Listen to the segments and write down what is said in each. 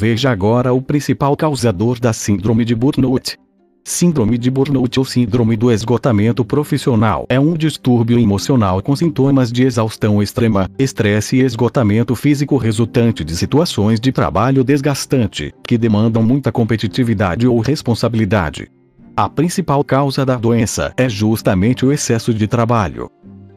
Veja agora o principal causador da síndrome de burnout. Síndrome de burnout ou síndrome do esgotamento profissional é um distúrbio emocional com sintomas de exaustão extrema, estresse e esgotamento físico resultante de situações de trabalho desgastante, que demandam muita competitividade ou responsabilidade. A principal causa da doença é justamente o excesso de trabalho.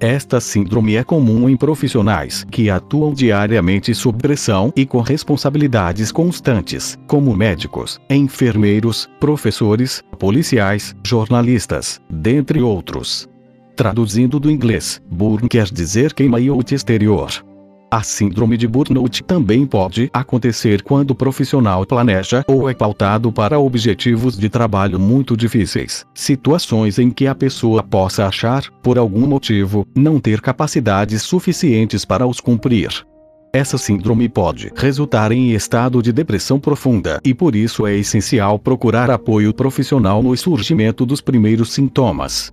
Esta síndrome é comum em profissionais que atuam diariamente sob pressão e com responsabilidades constantes, como médicos, enfermeiros, professores, policiais, jornalistas, dentre outros. Traduzindo do inglês, burn quer dizer queima e out exterior. A síndrome de burnout também pode acontecer quando o profissional planeja ou é pautado para objetivos de trabalho muito difíceis, situações em que a pessoa possa achar, por algum motivo, não ter capacidades suficientes para os cumprir. Essa síndrome pode resultar em estado de depressão profunda e por isso é essencial procurar apoio profissional no surgimento dos primeiros sintomas.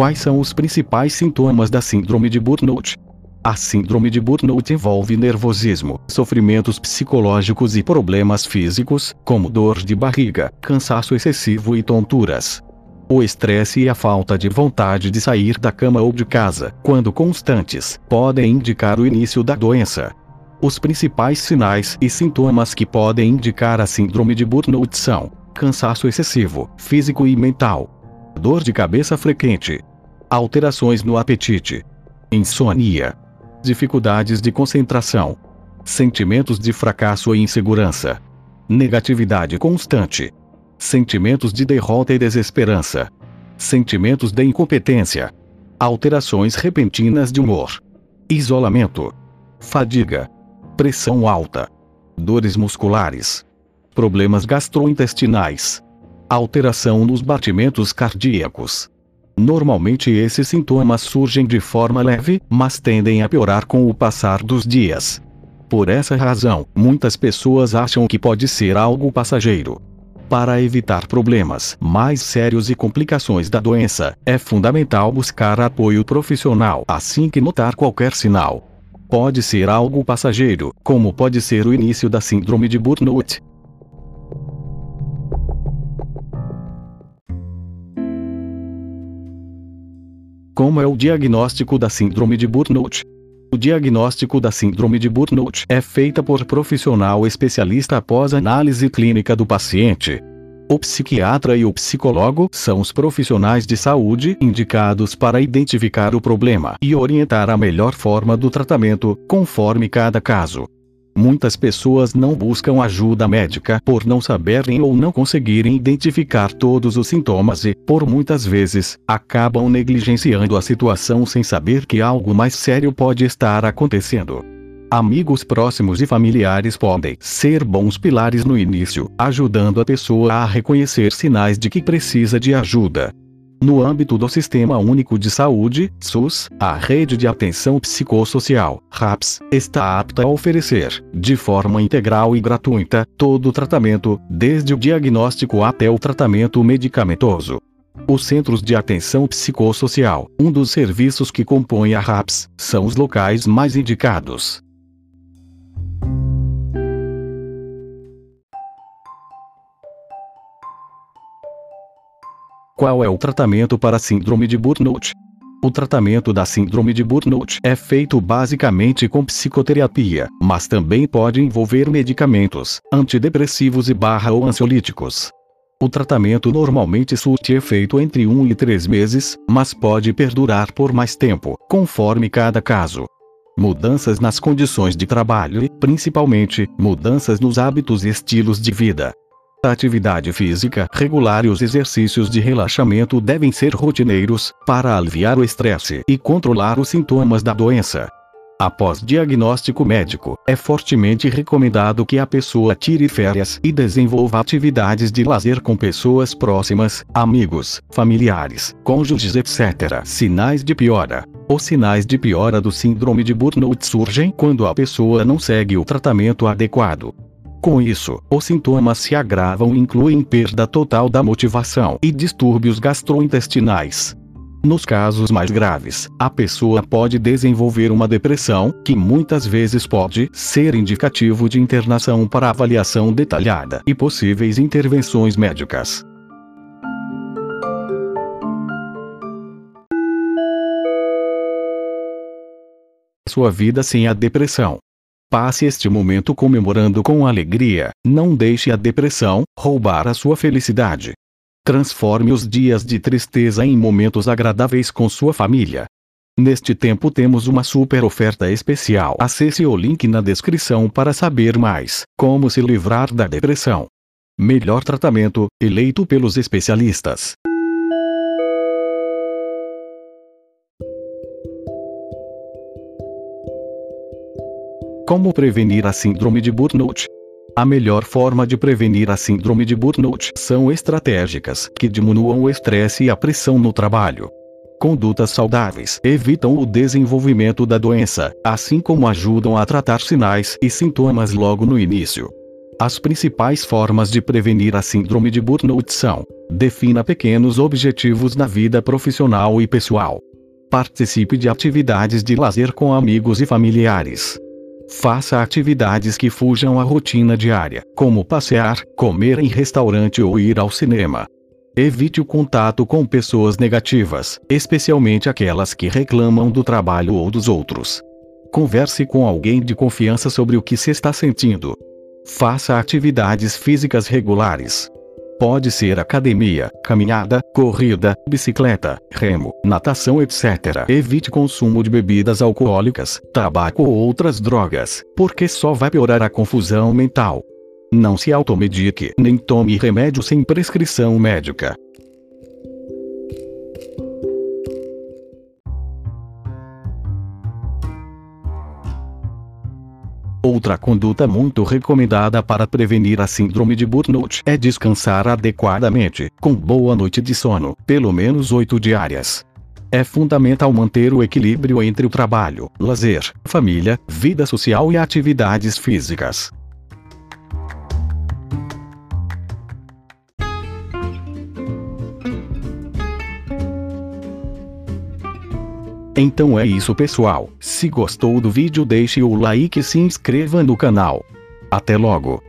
Quais são os principais sintomas da síndrome de burnout? A síndrome de burnout envolve nervosismo, sofrimentos psicológicos e problemas físicos, como dor de barriga, cansaço excessivo e tonturas. O estresse e a falta de vontade de sair da cama ou de casa, quando constantes, podem indicar o início da doença. Os principais sinais e sintomas que podem indicar a síndrome de burnout são cansaço excessivo, físico e mental, dor de cabeça frequente, alterações no apetite, insônia, dificuldades de concentração, sentimentos de fracasso e insegurança, negatividade constante, sentimentos de derrota e desesperança, sentimentos de incompetência, alterações repentinas de humor, isolamento, fadiga, pressão alta, dores musculares, problemas gastrointestinais, alteração nos batimentos cardíacos. Normalmente esses sintomas surgem de forma leve, mas tendem a piorar com o passar dos dias. Por essa razão, muitas pessoas acham que pode ser algo passageiro. Para evitar problemas mais sérios e complicações da doença, é fundamental buscar apoio profissional assim que notar qualquer sinal. Pode ser algo passageiro, como pode ser o início da síndrome de burnout, Como é o diagnóstico da síndrome de burnout? O diagnóstico da síndrome de burnout é feita por profissional especialista após análise clínica do paciente. O psiquiatra e o psicólogo são os profissionais de saúde indicados para identificar o problema e orientar a melhor forma do tratamento, conforme cada caso. Muitas pessoas não buscam ajuda médica por não saberem ou não conseguirem identificar todos os sintomas e, por muitas vezes, acabam negligenciando a situação sem saber que algo mais sério pode estar acontecendo. Amigos próximos e familiares podem ser bons pilares no início, ajudando a pessoa a reconhecer sinais de que precisa de ajuda. No âmbito do Sistema Único de Saúde, SUS, a Rede de Atenção Psicossocial, RAPS, está apta a oferecer, de forma integral e gratuita, todo o tratamento, desde o diagnóstico até o tratamento medicamentoso. Os Centros de Atenção Psicossocial, um dos serviços que compõem a RAPS, são os locais mais indicados. Qual é o tratamento para síndrome de burnout? O tratamento da síndrome de burnout é feito basicamente com psicoterapia, mas também pode envolver medicamentos, antidepressivos e barra ou ansiolíticos. O tratamento normalmente surte efeito entre 1 e 3 meses, mas pode perdurar por mais tempo, conforme cada caso. Mudanças nas condições de trabalho e, principalmente, mudanças nos hábitos e estilos de vida, a atividade física regular e os exercícios de relaxamento devem ser rotineiros, para aliviar o estresse e controlar os sintomas da doença. Após diagnóstico médico, é fortemente recomendado que a pessoa tire férias e desenvolva atividades de lazer com pessoas próximas, amigos, familiares, cônjuges, etc. Sinais de piora. Os sinais de piora do síndrome de burnout surgem quando a pessoa não segue o tratamento adequado. Com isso, os sintomas se agravam e incluem perda total da motivação e distúrbios gastrointestinais. Nos casos mais graves, a pessoa pode desenvolver uma depressão, que muitas vezes pode ser indicativo de internação para avaliação detalhada e possíveis intervenções médicas. Sua vida sem a depressão. Passe este momento comemorando com alegria, não deixe a depressão roubar a sua felicidade. Transforme os dias de tristeza em momentos agradáveis com sua família. Neste tempo temos uma super oferta especial. Acesse o link na descrição para saber mais como se livrar da depressão. Melhor tratamento, eleito pelos especialistas. Como prevenir a síndrome de burnout? A melhor forma de prevenir a síndrome de burnout são estratégicas que diminuam o estresse e a pressão no trabalho. Condutas saudáveis evitam o desenvolvimento da doença, assim como ajudam a tratar sinais e sintomas logo no início. As principais formas de prevenir a síndrome de burnout são: defina pequenos objetivos na vida profissional e pessoal. Participe de atividades de lazer com amigos e familiares. Faça atividades que fujam à rotina diária, como passear, comer em restaurante ou ir ao cinema. Evite o contato com pessoas negativas, especialmente aquelas que reclamam do trabalho ou dos outros. Converse com alguém de confiança sobre o que se está sentindo. Faça atividades físicas regulares. Pode ser academia, caminhada, corrida, bicicleta, remo, natação, etc. Evite consumo de bebidas alcoólicas, tabaco ou outras drogas, porque só vai piorar a confusão mental. Não se automedique nem tome remédio sem prescrição médica. Outra conduta muito recomendada para prevenir a síndrome de burnout é descansar adequadamente, com boa noite de sono, pelo menos 8 diárias. É fundamental manter o equilíbrio entre o trabalho, lazer, família, vida social e atividades físicas. Então é isso pessoal, se gostou do vídeo deixe o like e se inscreva no canal. Até logo!